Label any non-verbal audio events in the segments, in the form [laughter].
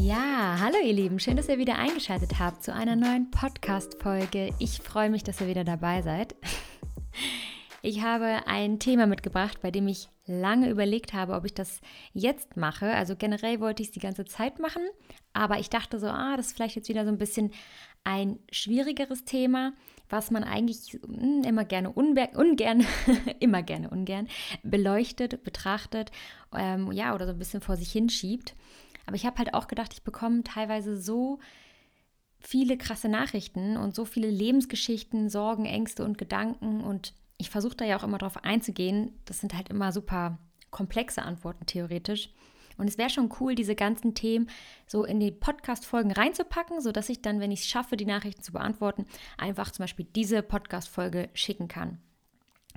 Ja, hallo ihr Lieben, schön, dass ihr wieder eingeschaltet habt zu einer neuen Podcast-Folge. Ich freue mich, dass ihr wieder dabei seid. Ich habe ein Thema mitgebracht, bei dem ich lange überlegt habe, ob ich das jetzt mache. Also generell wollte ich es die ganze Zeit machen, aber ich dachte so, ah, das ist vielleicht jetzt wieder so ein bisschen ein schwierigeres Thema, was man eigentlich hm, immer gerne ungern, [laughs] immer gerne ungern beleuchtet, betrachtet, ähm, ja, oder so ein bisschen vor sich hinschiebt. Aber ich habe halt auch gedacht, ich bekomme teilweise so viele krasse Nachrichten und so viele Lebensgeschichten, Sorgen, Ängste und Gedanken und ich versuche da ja auch immer drauf einzugehen. Das sind halt immer super komplexe Antworten theoretisch. Und es wäre schon cool, diese ganzen Themen so in die Podcast-Folgen reinzupacken, sodass ich dann, wenn ich es schaffe, die Nachrichten zu beantworten, einfach zum Beispiel diese Podcast-Folge schicken kann.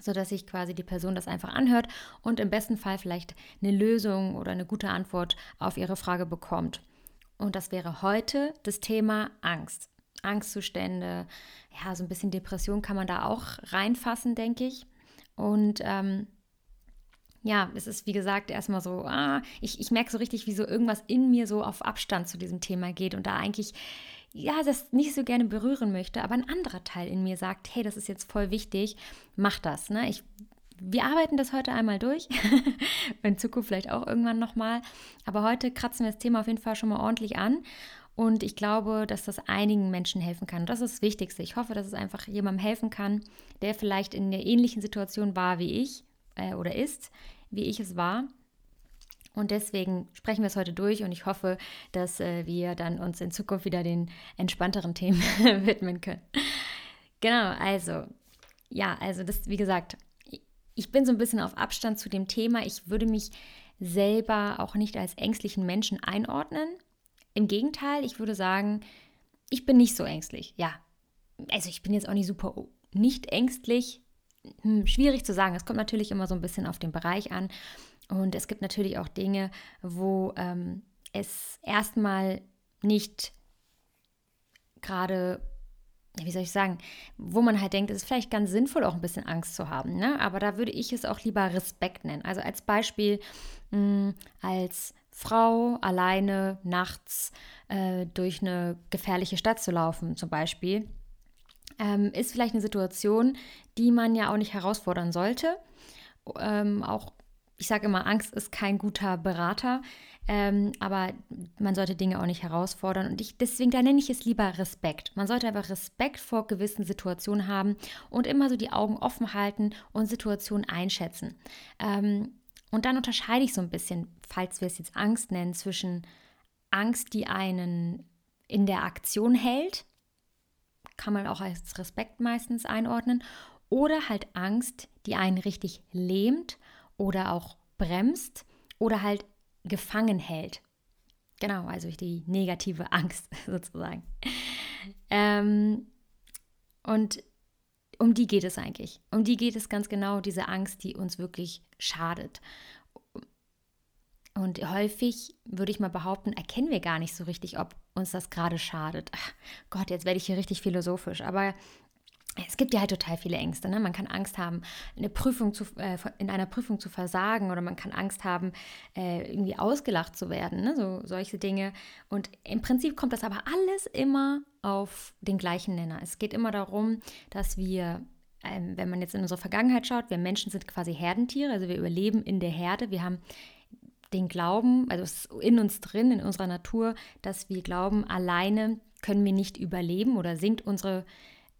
Sodass sich quasi die Person das einfach anhört und im besten Fall vielleicht eine Lösung oder eine gute Antwort auf ihre Frage bekommt. Und das wäre heute das Thema Angst. Angstzustände, ja, so ein bisschen Depression kann man da auch reinfassen, denke ich. Und ähm, ja, es ist wie gesagt erstmal so, ah, ich, ich merke so richtig, wie so irgendwas in mir so auf Abstand zu diesem Thema geht und da eigentlich, ja, das nicht so gerne berühren möchte, aber ein anderer Teil in mir sagt, hey, das ist jetzt voll wichtig, mach das. Ne? Ich, wir arbeiten das heute einmal durch, [laughs] in Zukunft vielleicht auch irgendwann nochmal, aber heute kratzen wir das Thema auf jeden Fall schon mal ordentlich an und ich glaube, dass das einigen Menschen helfen kann. Das ist das Wichtigste. Ich hoffe, dass es einfach jemandem helfen kann, der vielleicht in der ähnlichen Situation war wie ich äh, oder ist, wie ich es war. Und deswegen sprechen wir es heute durch und ich hoffe, dass äh, wir dann uns in Zukunft wieder den entspannteren Themen [laughs] widmen können. Genau, also, ja, also das, wie gesagt, ich bin so ein bisschen auf Abstand zu dem Thema. Ich würde mich selber auch nicht als ängstlichen Menschen einordnen. Im Gegenteil, ich würde sagen, ich bin nicht so ängstlich. Ja, also ich bin jetzt auch nicht super nicht ängstlich. Hm, schwierig zu sagen. Es kommt natürlich immer so ein bisschen auf den Bereich an. Und es gibt natürlich auch Dinge, wo ähm, es erstmal nicht gerade, wie soll ich sagen, wo man halt denkt, es ist vielleicht ganz sinnvoll, auch ein bisschen Angst zu haben. Ne? Aber da würde ich es auch lieber Respekt nennen. Also als Beispiel, mh, hm, als Frau alleine nachts äh, durch eine gefährliche Stadt zu laufen, zum Beispiel, ähm, ist vielleicht eine Situation, die man ja auch nicht herausfordern sollte. Ähm, auch, ich sage immer, Angst ist kein guter Berater, ähm, aber man sollte Dinge auch nicht herausfordern. Und ich, deswegen, da nenne ich es lieber Respekt. Man sollte einfach Respekt vor gewissen Situationen haben und immer so die Augen offen halten und Situationen einschätzen. Ähm, und dann unterscheide ich so ein bisschen, falls wir es jetzt Angst nennen, zwischen Angst, die einen in der Aktion hält, kann man auch als Respekt meistens einordnen, oder halt Angst, die einen richtig lähmt oder auch bremst oder halt gefangen hält. Genau, also die negative [laughs] Angst [laughs] sozusagen. Ähm, und um die geht es eigentlich. Um die geht es ganz genau, diese Angst, die uns wirklich schadet. Und häufig würde ich mal behaupten, erkennen wir gar nicht so richtig, ob uns das gerade schadet. Ach Gott, jetzt werde ich hier richtig philosophisch. Aber es gibt ja halt total viele Ängste. Ne? Man kann Angst haben, eine Prüfung zu, äh, in einer Prüfung zu versagen oder man kann Angst haben, äh, irgendwie ausgelacht zu werden. Ne? So solche Dinge. Und im Prinzip kommt das aber alles immer auf den gleichen Nenner. Es geht immer darum, dass wir ähm, wenn man jetzt in unsere Vergangenheit schaut, wir Menschen sind quasi Herdentiere, also wir überleben in der Herde. Wir haben den Glauben, also in uns drin, in unserer Natur, dass wir glauben, alleine können wir nicht überleben oder sinkt unsere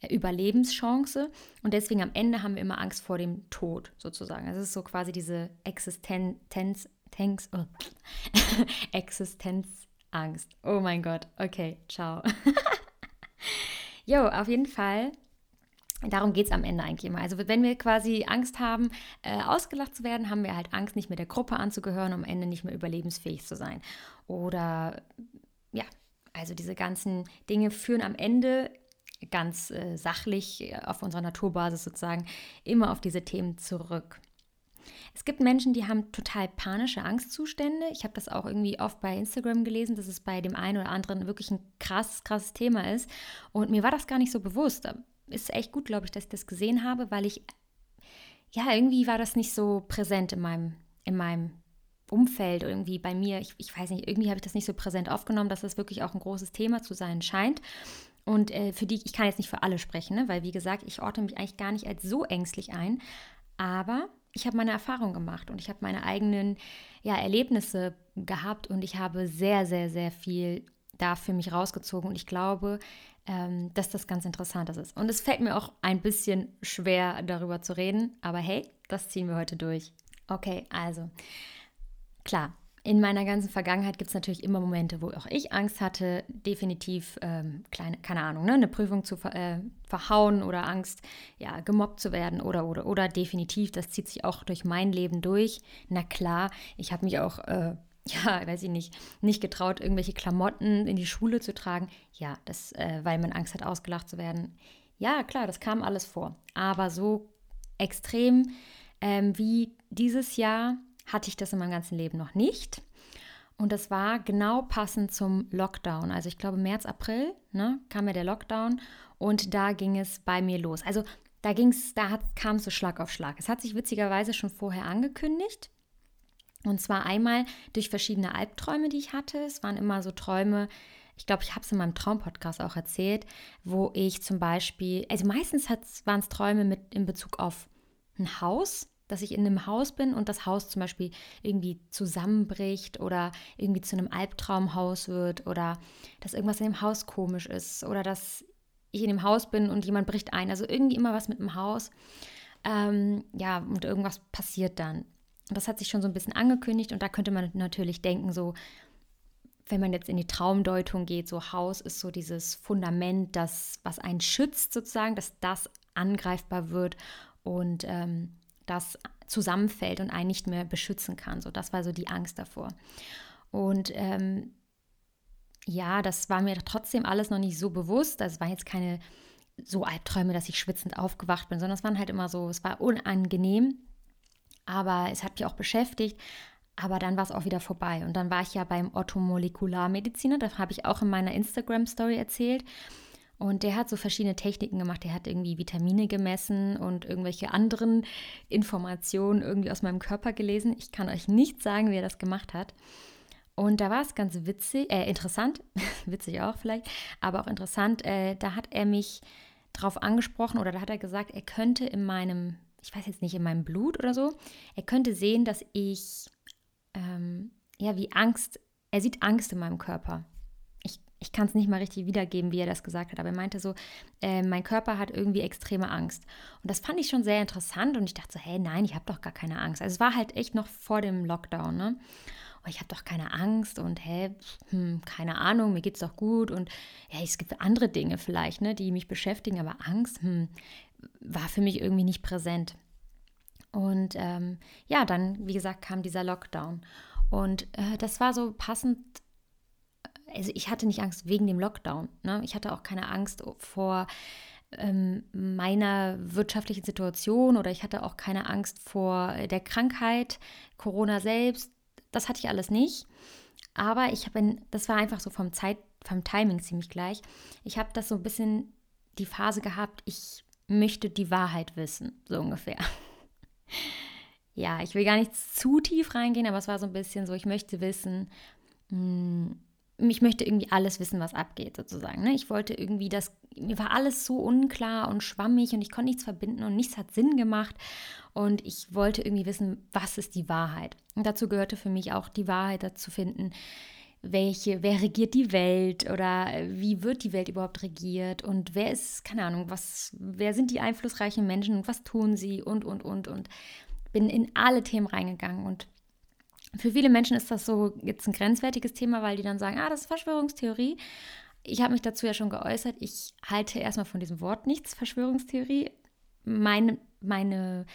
Überlebenschance. Und deswegen am Ende haben wir immer Angst vor dem Tod sozusagen. Das ist so quasi diese Existenz, Tanks, oh. [laughs] Existenzangst. Oh mein Gott. Okay, ciao. [laughs] jo, auf jeden Fall Darum geht es am Ende eigentlich immer. Also wenn wir quasi Angst haben, äh, ausgelacht zu werden, haben wir halt Angst, nicht mehr der Gruppe anzugehören, um am Ende nicht mehr überlebensfähig zu sein. Oder ja, also diese ganzen Dinge führen am Ende ganz äh, sachlich auf unserer Naturbasis sozusagen immer auf diese Themen zurück. Es gibt Menschen, die haben total panische Angstzustände. Ich habe das auch irgendwie oft bei Instagram gelesen, dass es bei dem einen oder anderen wirklich ein krasses, krasses Thema ist. Und mir war das gar nicht so bewusst ist echt gut, glaube ich, dass ich das gesehen habe, weil ich, ja, irgendwie war das nicht so präsent in meinem, in meinem Umfeld irgendwie bei mir, ich, ich weiß nicht, irgendwie habe ich das nicht so präsent aufgenommen, dass das wirklich auch ein großes Thema zu sein scheint. Und äh, für die, ich kann jetzt nicht für alle sprechen, ne? weil wie gesagt, ich orte mich eigentlich gar nicht als so ängstlich ein. Aber ich habe meine Erfahrung gemacht und ich habe meine eigenen ja, Erlebnisse gehabt und ich habe sehr, sehr, sehr viel da für mich rausgezogen. Und ich glaube, ähm, dass das ganz interessant ist. Und es fällt mir auch ein bisschen schwer, darüber zu reden. Aber hey, das ziehen wir heute durch. Okay, also klar, in meiner ganzen Vergangenheit gibt es natürlich immer Momente, wo auch ich Angst hatte, definitiv, ähm, kleine, keine Ahnung, ne, eine Prüfung zu ver äh, verhauen oder Angst, ja, gemobbt zu werden oder, oder, oder definitiv, das zieht sich auch durch mein Leben durch. Na klar, ich habe mich auch, äh, [laughs] ja, weiß ich nicht, nicht getraut, irgendwelche Klamotten in die Schule zu tragen. Ja, das, äh, weil man Angst hat, ausgelacht zu werden. Ja, klar, das kam alles vor. Aber so extrem ähm, wie dieses Jahr hatte ich das in meinem ganzen Leben noch nicht. Und das war genau passend zum Lockdown. Also ich glaube März, April ne, kam ja der Lockdown und da ging es bei mir los. Also da ging's, da kam es so Schlag auf Schlag. Es hat sich witzigerweise schon vorher angekündigt. Und zwar einmal durch verschiedene Albträume, die ich hatte. Es waren immer so Träume, ich glaube, ich habe es in meinem Traumpodcast auch erzählt, wo ich zum Beispiel, also meistens waren es Träume mit in Bezug auf ein Haus, dass ich in einem Haus bin und das Haus zum Beispiel irgendwie zusammenbricht oder irgendwie zu einem Albtraumhaus wird oder dass irgendwas in dem Haus komisch ist oder dass ich in dem Haus bin und jemand bricht ein. Also irgendwie immer was mit dem Haus. Ähm, ja, und irgendwas passiert dann. Das hat sich schon so ein bisschen angekündigt und da könnte man natürlich denken, so, wenn man jetzt in die Traumdeutung geht, so Haus ist so dieses Fundament, das, was einen schützt sozusagen, dass das angreifbar wird und ähm, das zusammenfällt und einen nicht mehr beschützen kann. So, das war so die Angst davor. Und ähm, ja, das war mir trotzdem alles noch nicht so bewusst. Das waren jetzt keine so Albträume, dass ich schwitzend aufgewacht bin, sondern es waren halt immer so, es war unangenehm, aber es hat mich auch beschäftigt. Aber dann war es auch wieder vorbei. Und dann war ich ja beim Ottomolekularmediziner, das habe ich auch in meiner Instagram-Story erzählt. Und der hat so verschiedene Techniken gemacht. Der hat irgendwie Vitamine gemessen und irgendwelche anderen Informationen irgendwie aus meinem Körper gelesen. Ich kann euch nicht sagen, wie er das gemacht hat. Und da war es ganz witzig, äh, interessant, [laughs] witzig auch vielleicht, aber auch interessant. Äh, da hat er mich drauf angesprochen oder da hat er gesagt, er könnte in meinem, ich weiß jetzt nicht, in meinem Blut oder so, er könnte sehen, dass ich, ähm, ja, wie Angst, er sieht Angst in meinem Körper ich kann es nicht mal richtig wiedergeben, wie er das gesagt hat, aber er meinte so, äh, mein Körper hat irgendwie extreme Angst. Und das fand ich schon sehr interessant und ich dachte so, hey, nein, ich habe doch gar keine Angst. Also es war halt echt noch vor dem Lockdown, ne? Und ich habe doch keine Angst und hä, hm, keine Ahnung, mir geht es doch gut und ja, es gibt andere Dinge vielleicht, ne, die mich beschäftigen, aber Angst hm, war für mich irgendwie nicht präsent. Und ähm, ja, dann, wie gesagt, kam dieser Lockdown. Und äh, das war so passend also ich hatte nicht Angst wegen dem Lockdown. Ne? Ich hatte auch keine Angst vor ähm, meiner wirtschaftlichen Situation oder ich hatte auch keine Angst vor der Krankheit, Corona selbst. Das hatte ich alles nicht. Aber ich habe, das war einfach so vom Zeit, vom Timing ziemlich gleich. Ich habe das so ein bisschen die Phase gehabt, ich möchte die Wahrheit wissen, so ungefähr. [laughs] ja, ich will gar nicht zu tief reingehen, aber es war so ein bisschen so, ich möchte wissen, mh, hm, ich möchte irgendwie alles wissen, was abgeht, sozusagen. Ne? Ich wollte irgendwie das, mir war alles so unklar und schwammig und ich konnte nichts verbinden und nichts hat Sinn gemacht. Und ich wollte irgendwie wissen, was ist die Wahrheit. Und dazu gehörte für mich auch die Wahrheit dazu finden, welche, wer regiert die Welt oder wie wird die Welt überhaupt regiert und wer ist, keine Ahnung, was, wer sind die einflussreichen Menschen und was tun sie und, und, und, und bin in alle Themen reingegangen und für viele Menschen ist das so jetzt ein grenzwertiges Thema, weil die dann sagen, ah, das ist Verschwörungstheorie. Ich habe mich dazu ja schon geäußert. Ich halte erstmal von diesem Wort nichts, Verschwörungstheorie. Meine, meine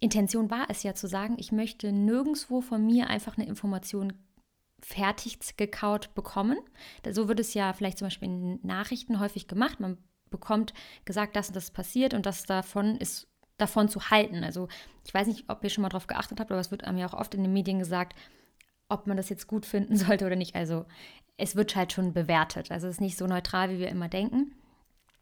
Intention war es ja zu sagen, ich möchte nirgendwo von mir einfach eine Information fertig gekaut bekommen. So wird es ja vielleicht zum Beispiel in Nachrichten häufig gemacht. Man bekommt gesagt, das und das passiert und das davon ist davon zu halten. Also ich weiß nicht, ob ihr schon mal darauf geachtet habt, aber es wird ja auch oft in den Medien gesagt, ob man das jetzt gut finden [laughs] sollte oder nicht. Also es wird halt schon bewertet. Also es ist nicht so neutral, wie wir immer denken.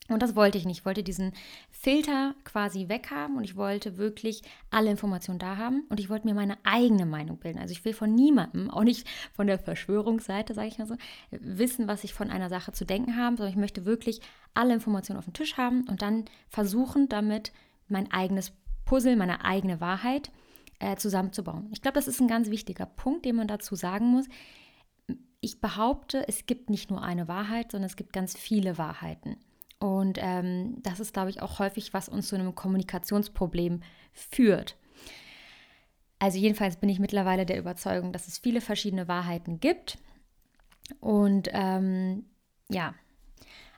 Und das wollte ich nicht. Ich wollte diesen Filter quasi weghaben und ich wollte wirklich alle Informationen da haben und ich wollte mir meine eigene Meinung bilden. Also ich will von niemandem, auch nicht von der Verschwörungsseite, sage ich mal so, wissen, was ich von einer Sache zu denken habe, sondern ich möchte wirklich alle Informationen auf dem Tisch haben und dann versuchen, damit mein eigenes Puzzle, meine eigene Wahrheit äh, zusammenzubauen. Ich glaube, das ist ein ganz wichtiger Punkt, den man dazu sagen muss. Ich behaupte, es gibt nicht nur eine Wahrheit, sondern es gibt ganz viele Wahrheiten. Und ähm, das ist, glaube ich, auch häufig, was uns zu einem Kommunikationsproblem führt. Also jedenfalls bin ich mittlerweile der Überzeugung, dass es viele verschiedene Wahrheiten gibt. Und ähm, ja,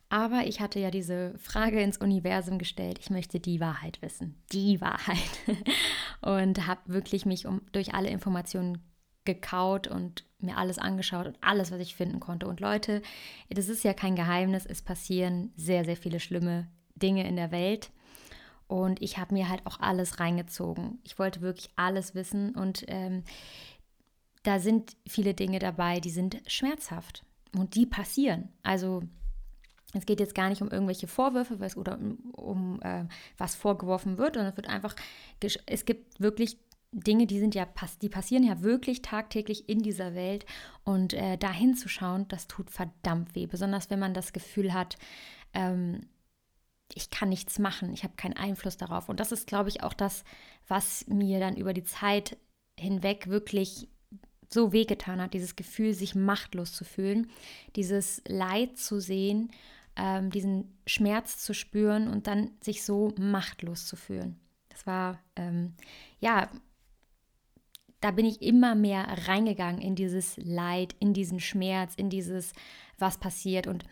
aber ich hatte ja diese Frage ins Universum gestellt. Ich möchte die Wahrheit wissen. Die Wahrheit. [laughs] und habe wirklich mich um, durch alle Informationen gekaut und mir alles angeschaut und alles, was ich finden konnte. Und Leute, das ist ja kein Geheimnis, es passieren sehr, sehr viele schlimme Dinge in der Welt. Und ich habe mir halt auch alles reingezogen. Ich wollte wirklich alles wissen und ähm, da sind viele Dinge dabei, die sind schmerzhaft und die passieren. Also es geht jetzt gar nicht um irgendwelche Vorwürfe oder um, um äh, was vorgeworfen wird, sondern es wird einfach, es gibt wirklich Dinge, die sind ja, die passieren ja wirklich tagtäglich in dieser Welt und äh, da hinzuschauen, das tut verdammt weh, besonders wenn man das Gefühl hat, ähm, ich kann nichts machen, ich habe keinen Einfluss darauf. Und das ist, glaube ich, auch das, was mir dann über die Zeit hinweg wirklich so wehgetan hat, dieses Gefühl, sich machtlos zu fühlen, dieses Leid zu sehen ähm, diesen Schmerz zu spüren und dann sich so machtlos zu fühlen. Das war, ähm, ja, da bin ich immer mehr reingegangen in dieses Leid, in diesen Schmerz, in dieses, was passiert. Und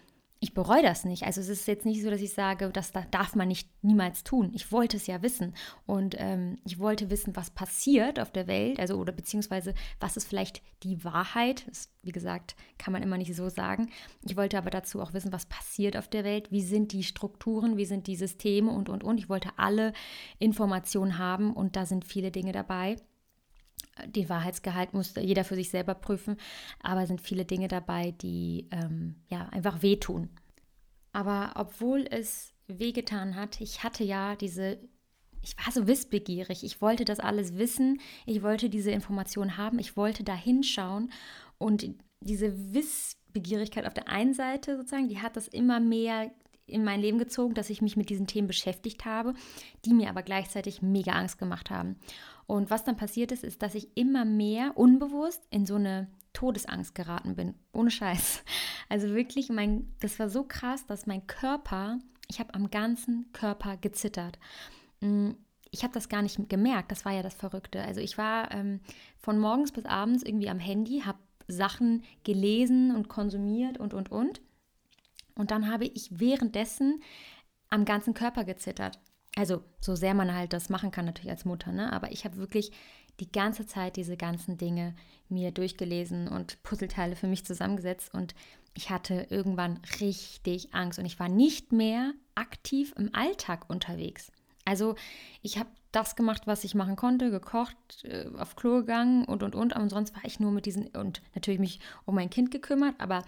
ich bereue das nicht. Also es ist jetzt nicht so, dass ich sage, das darf man nicht niemals tun. Ich wollte es ja wissen und ähm, ich wollte wissen, was passiert auf der Welt, also oder beziehungsweise was ist vielleicht die Wahrheit. Das, wie gesagt, kann man immer nicht so sagen. Ich wollte aber dazu auch wissen, was passiert auf der Welt, wie sind die Strukturen, wie sind die Systeme und und und. Ich wollte alle Informationen haben und da sind viele Dinge dabei den Wahrheitsgehalt muss jeder für sich selber prüfen, aber sind viele Dinge dabei, die ähm, ja einfach wehtun. Aber obwohl es wehgetan hat, ich hatte ja diese, ich war so wissbegierig, ich wollte das alles wissen, ich wollte diese Information haben, ich wollte da hinschauen. Und diese Wissbegierigkeit auf der einen Seite sozusagen, die hat das immer mehr in mein Leben gezogen, dass ich mich mit diesen Themen beschäftigt habe, die mir aber gleichzeitig mega Angst gemacht haben. Und was dann passiert ist, ist, dass ich immer mehr unbewusst in so eine Todesangst geraten bin. Ohne Scheiß. [laughs] Also wirklich, mein, das war so krass, dass mein Körper, ich habe am ganzen Körper gezittert. Mm, ich habe das gar nicht gemerkt, das war ja das Verrückte. Also ich war ähm, von morgens bis abends irgendwie am Handy, habe Sachen gelesen und konsumiert und, und, und. Und dann habe ich währenddessen am ganzen Körper gezittert. Also so sehr man halt das machen kann natürlich als Mutter, ne? Aber ich habe wirklich die ganze Zeit diese ganzen Dinge mir durchgelesen und Puzzleteile für mich zusammengesetzt und ich hatte irgendwann richtig Angst und ich war nicht mehr aktiv im Alltag unterwegs. Also ich habe das gemacht, was ich machen konnte, gekocht, äh, auf Klo gegangen und und und. Und sonst war ich nur mit diesen und natürlich mich um mein Kind gekümmert. Aber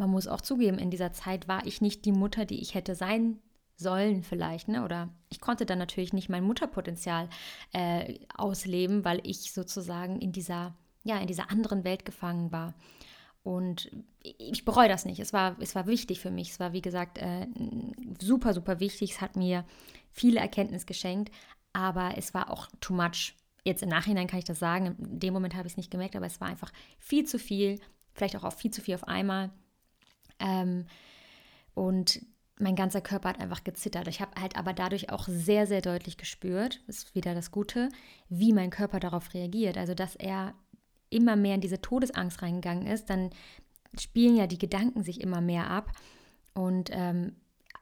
man muss auch zugeben, in dieser Zeit war ich nicht die Mutter, die ich hätte sein sollen vielleicht, ne? Oder ich konnte dann natürlich nicht mein Mutterpotenzial äh, ausleben, weil ich sozusagen in dieser, ja, in dieser anderen Welt gefangen war. Und ich bereue das nicht. Es war, es war wichtig für mich. Es war, wie gesagt, äh, super, super wichtig. Es hat mir viele Erkenntnis geschenkt, aber es war auch too much. Jetzt im Nachhinein kann ich das sagen. In dem Moment habe ich es nicht gemerkt, aber es war einfach viel zu viel. Vielleicht auch, auch viel zu viel auf einmal. Ähm, und mein ganzer Körper hat einfach gezittert. Ich habe halt aber dadurch auch sehr, sehr deutlich gespürt, ist wieder das Gute, wie mein Körper darauf reagiert. Also, dass er immer mehr in diese Todesangst reingegangen ist, dann spielen ja die Gedanken sich immer mehr ab und ähm,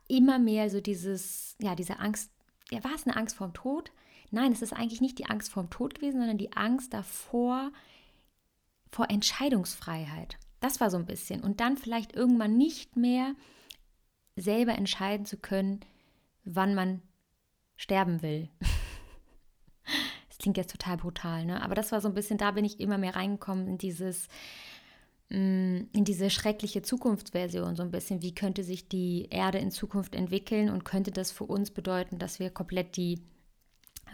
immer mehr so dieses, ja, diese Angst, ja, war es eine Angst vorm Tod? Nein, es ist eigentlich nicht die Angst vorm Tod gewesen, sondern die Angst davor, vor Entscheidungsfreiheit. Das war so ein bisschen. Und dann vielleicht irgendwann nicht mehr selber entscheiden zu können, wann man sterben will. [laughs] Das klingt jetzt total brutal, ne? Aber das war so ein bisschen, da bin ich immer mehr reingekommen in dieses, mm, in diese schreckliche Zukunftsversion so ein bisschen. Wie könnte sich die Erde in Zukunft entwickeln und könnte das für uns bedeuten, dass wir komplett die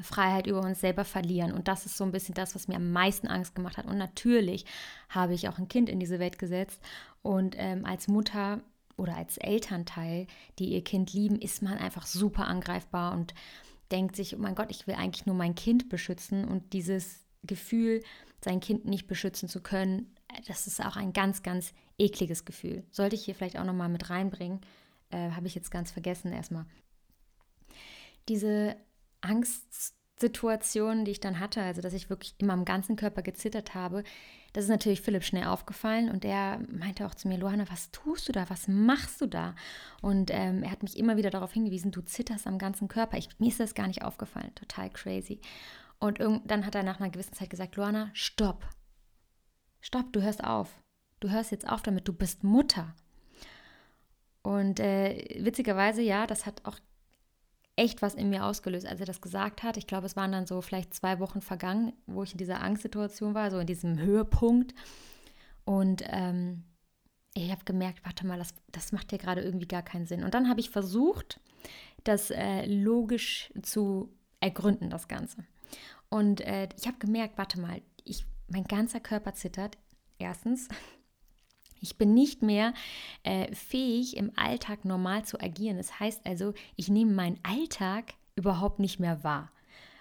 Freiheit über uns selber verlieren. Und das ist so ein bisschen das, was mir am meisten Angst gemacht hat. Und natürlich habe ich auch ein Kind in diese Welt gesetzt. Und ähm, als Mutter oder als Elternteil, die ihr Kind lieben, ist man einfach super angreifbar und denkt sich, oh mein Gott, ich will eigentlich nur mein Kind beschützen. Und dieses Gefühl, sein Kind nicht beschützen zu können, das ist auch ein ganz, ganz ekliges Gefühl. Sollte ich hier vielleicht auch nochmal mit reinbringen, äh, habe ich jetzt ganz vergessen erstmal. Diese Angstsituationen, die ich dann hatte, also dass ich wirklich immer am ganzen Körper gezittert habe, das ist natürlich Philipp schnell aufgefallen und er meinte auch zu mir, Luana, was tust du da? Was machst du da? Und ähm, er hat mich immer wieder darauf hingewiesen, du zitterst am ganzen Körper. Ich, mir ist das gar nicht aufgefallen, total crazy. Und dann hat er nach einer gewissen Zeit gesagt, Luana, stopp. Stopp, du hörst auf. Du hörst jetzt auf damit, du bist Mutter. Und äh, witzigerweise, ja, das hat auch echt was in mir ausgelöst, als er das gesagt hat. Ich glaube, es waren dann so vielleicht zwei Wochen vergangen, wo ich in dieser Angstsituation war, so in diesem Höhepunkt. Und ähm, ich habe gemerkt, warte mal, das, das macht ja gerade irgendwie gar keinen Sinn. Und dann habe ich versucht, das äh, logisch zu ergründen, das Ganze. Und äh, ich habe gemerkt, warte mal, ich, mein ganzer Körper zittert. Erstens, ich bin nicht mehr äh, fähig, im Alltag normal zu agieren. Das heißt also, ich nehme meinen Alltag überhaupt nicht mehr wahr.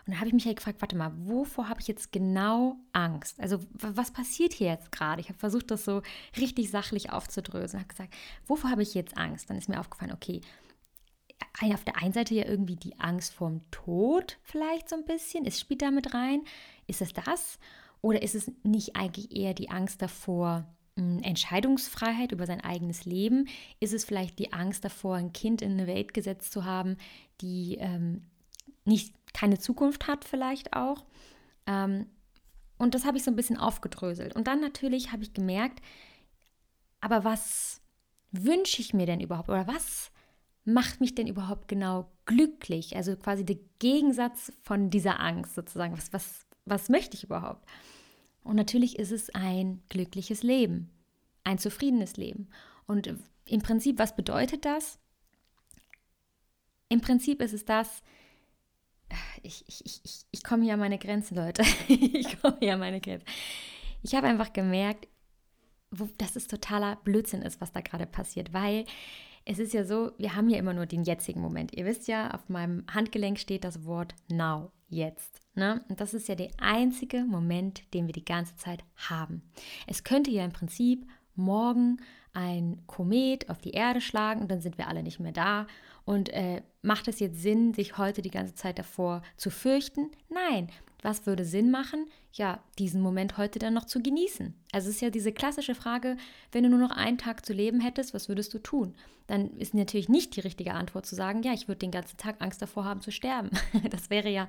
Und da habe ich mich halt gefragt, warte mal, wovor habe ich jetzt genau Angst? Also was passiert hier jetzt gerade? Ich habe versucht, das so richtig sachlich aufzudröseln. Ich habe gesagt, wovor habe ich jetzt Angst? Dann ist mir aufgefallen, okay, auf der einen Seite ja irgendwie die Angst vorm Tod vielleicht so ein bisschen. Es spielt da mit rein. Ist es das? Oder ist es nicht eigentlich eher die Angst davor, Entscheidungsfreiheit über sein eigenes Leben? Ist es vielleicht die Angst davor, ein Kind in eine Welt gesetzt zu haben, die ähm, nicht keine Zukunft hat, vielleicht auch? Ähm, und das habe ich so ein bisschen aufgedröselt. Und dann natürlich habe ich gemerkt, aber was wünsche ich mir denn überhaupt? Oder was macht mich denn überhaupt genau glücklich? Also quasi der Gegensatz von dieser Angst sozusagen. Was, was, was möchte ich überhaupt? Und natürlich ist es ein glückliches Leben, ein zufriedenes Leben. Und im Prinzip, was bedeutet das? Im Prinzip ist es das, ich, ich, ich, ich komme hier an meine Grenzen, Leute. ich komme hier an meine Grenzen. [laughs] Ich habe einfach gemerkt, wo, dass es totaler Blödsinn ist, was da gerade passiert, weil es ist ja so, wir haben ja immer nur den jetzigen Moment. Ihr wisst ja, auf meinem Handgelenk steht das Wort now, jetzt. Ne? Und das ist ja der einzige Moment, den wir die ganze Zeit haben. Es könnte ja im Prinzip morgen ein Komet auf die Erde schlagen und dann sind wir alle nicht mehr da. Und äh, macht es jetzt Sinn, sich heute die ganze Zeit davor zu fürchten? Nein, was würde Sinn machen? Ja, diesen Moment heute dann noch zu genießen. Also es ist ja diese klassische Frage, wenn du nur noch einen Tag zu leben hättest, was würdest du tun? Dann ist natürlich nicht die richtige Antwort zu sagen, ja, ich würde den ganzen Tag Angst davor haben zu sterben. [laughs] Das wäre ja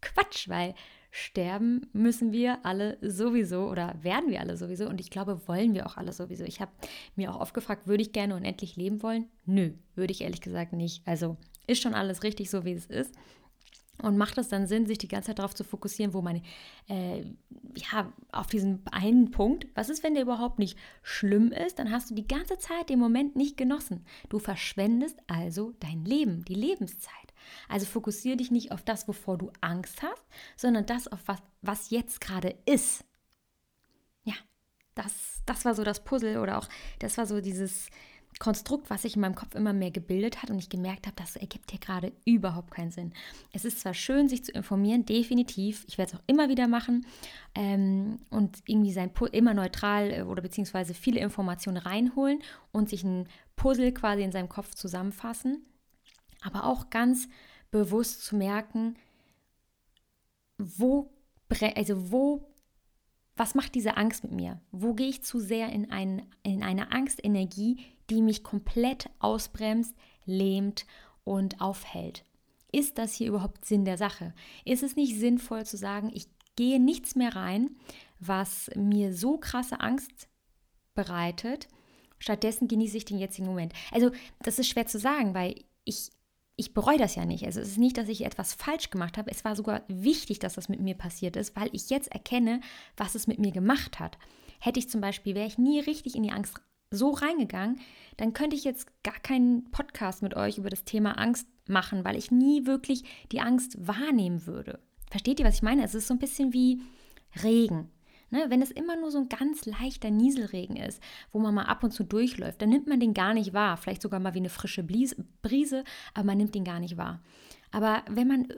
Quatsch, weil sterben müssen wir alle sowieso oder werden wir alle sowieso und ich glaube, wollen wir auch alle sowieso. Ich habe mir auch oft gefragt, würde ich gerne unendlich leben wollen? Nö, würde ich ehrlich gesagt nicht. Also ist schon alles richtig so, wie es ist. Und macht es dann Sinn, sich die ganze Zeit darauf zu fokussieren, wo man, äh, ja, auf diesen einen Punkt, was ist, wenn der überhaupt nicht schlimm ist, dann hast du die ganze Zeit den Moment nicht genossen. Du verschwendest also dein Leben, die Lebenszeit. Also fokussiere dich nicht auf das, wovor du Angst hast, sondern das, auf was, was jetzt gerade ist. Ja, das, das war so das Puzzle oder auch, das war so dieses, Konstrukt, was sich in meinem Kopf immer mehr gebildet hat und ich gemerkt habe, das ergibt hier gerade überhaupt keinen Sinn. Es ist zwar schön, sich zu informieren, definitiv, ich werde es auch immer wieder machen ähm, und irgendwie sein immer neutral äh, oder beziehungsweise viele Informationen reinholen und sich ein Puzzle quasi in seinem Kopf zusammenfassen, aber auch ganz bewusst zu merken, wo, also wo was macht diese Angst mit mir? Wo gehe ich zu sehr in, ein, in eine Angstenergie, die mich komplett ausbremst, lähmt und aufhält. Ist das hier überhaupt Sinn der Sache? Ist es nicht sinnvoll zu sagen, ich gehe nichts mehr rein, was mir so krasse Angst bereitet? Stattdessen genieße ich den jetzigen Moment. Also, das ist schwer zu sagen, weil ich ich bereue das ja nicht. Also es ist nicht, dass ich etwas falsch gemacht habe. Es war sogar wichtig, dass das mit mir passiert ist, weil ich jetzt erkenne, was es mit mir gemacht hat. hätte ich zum Beispiel, wäre ich nie richtig in die Angst so reingegangen, dann könnte ich jetzt gar keinen Podcast mit euch über das Thema Angst machen, weil ich nie wirklich die Angst wahrnehmen würde. Versteht ihr, was ich meine? Es ist so ein bisschen wie Regen. Ne? Wenn es immer nur so ein ganz leichter Nieselregen ist, wo man mal ab und zu durchläuft, dann nimmt man den gar nicht wahr. Vielleicht sogar mal wie eine frische Brise, aber man nimmt den gar nicht wahr. Aber wenn man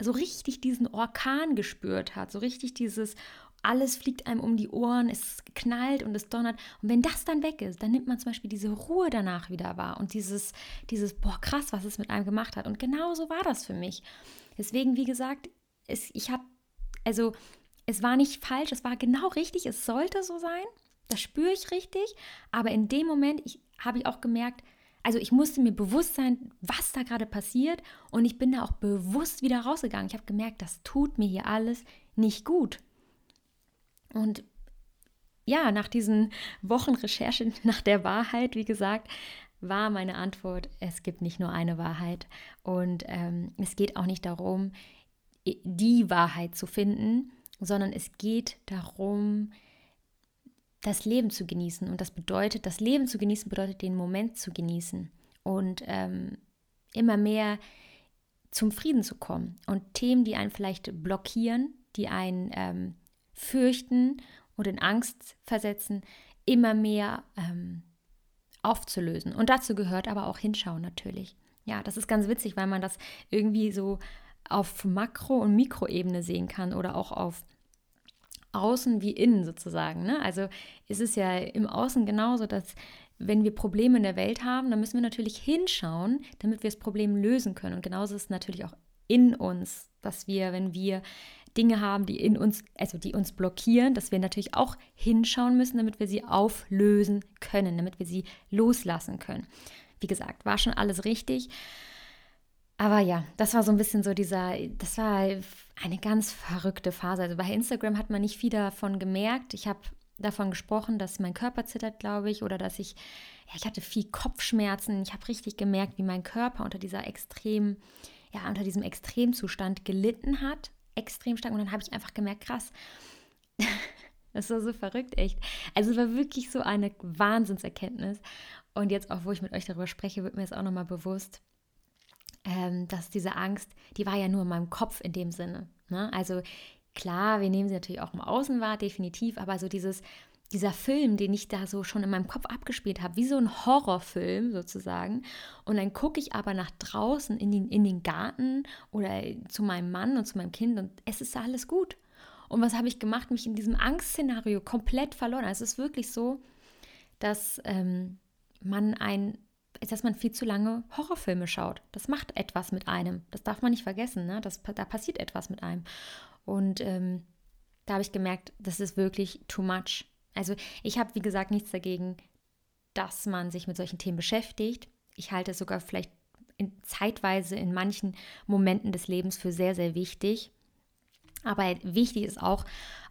so richtig diesen Orkan gespürt hat, so richtig dieses, alles fliegt einem um die Ohren, es knallt und es donnert. Und wenn das dann weg ist, dann nimmt man zum Beispiel diese Ruhe danach wieder wahr und dieses, dieses, boah, krass, was es mit einem gemacht hat. Und genau so war das für mich. Deswegen, wie gesagt, es, ich habe, also es war nicht falsch, es war genau richtig, es sollte so sein. Das spüre ich richtig. Aber in dem Moment habe ich auch gemerkt, also ich musste mir bewusst sein, was da gerade passiert. Und ich bin da auch bewusst wieder rausgegangen. Ich habe gemerkt, das tut mir hier alles nicht gut. Und ja, nach diesen Wochen Recherche [laughs] nach der Wahrheit, wie gesagt, war meine Antwort, es gibt nicht nur eine Wahrheit. Und ähm, es geht auch nicht darum, die Wahrheit zu finden, sondern es geht darum, das Leben zu genießen. Und das bedeutet, das Leben zu genießen bedeutet, den Moment zu genießen und ähm, immer mehr zum Frieden zu kommen. Und Themen, die einen vielleicht blockieren, die einen ähm, fürchten und in Angst versetzen, immer mehr ähm, aufzulösen. Und dazu gehört aber auch Hinschauen natürlich. Ja, das ist ganz witzig, weil man das irgendwie so auf Makro- und Mikroebene sehen kann oder auch auf Außen wie Innen sozusagen. Ne? Also ist es ja im Außen genauso, dass wenn wir Probleme in der Welt haben, dann müssen wir natürlich hinschauen, damit wir das Problem lösen können. Und genauso ist es natürlich auch in uns, dass wir, wenn wir Dinge haben, die in uns, also die uns blockieren, dass wir natürlich auch hinschauen müssen, damit wir sie auflösen können, damit wir sie loslassen können. Wie gesagt, war schon alles richtig. Aber ja, das war so ein bisschen so dieser, das war eine ganz verrückte Phase. Also bei Instagram hat man nicht viel davon gemerkt. Ich habe davon gesprochen, dass mein Körper zittert, glaube ich, oder dass ich, ja, ich hatte viel Kopfschmerzen. Ich habe richtig gemerkt, wie mein Körper unter dieser extrem, ja, unter diesem Extremzustand gelitten hat extrem stark. Und dann habe ich einfach gemerkt, krass, [laughs] das war so verrückt, echt. Also es war wirklich so eine Wahnsinnserkenntnis. Und jetzt auch, wo ich mit euch darüber spreche, wird mir jetzt auch nochmal bewusst, ähm, dass diese Angst, die war ja nur in meinem Kopf in dem Sinne. Ne? Also klar, wir nehmen sie natürlich auch im Außen wahr, definitiv, aber so dieses, dieser Film, den ich da so schon in meinem Kopf abgespielt habe, wie so ein Horrorfilm sozusagen. Und dann gucke ich aber nach draußen in den, in den Garten oder zu meinem Mann und zu meinem Kind und es ist alles gut. Und was habe ich gemacht? Mich in diesem Angstszenario komplett verloren. Also es ist wirklich so, dass ähm, man ein, dass man viel zu lange Horrorfilme schaut. Das macht etwas mit einem. Das darf man nicht vergessen. Ne? Das, da passiert etwas mit einem. Und ähm, da habe ich gemerkt, das ist wirklich too much. Also ich habe, wie gesagt, nichts dagegen, dass man sich mit solchen Themen beschäftigt. Ich halte es sogar vielleicht in, zeitweise in manchen Momenten des Lebens für sehr, sehr wichtig. Aber wichtig ist auch,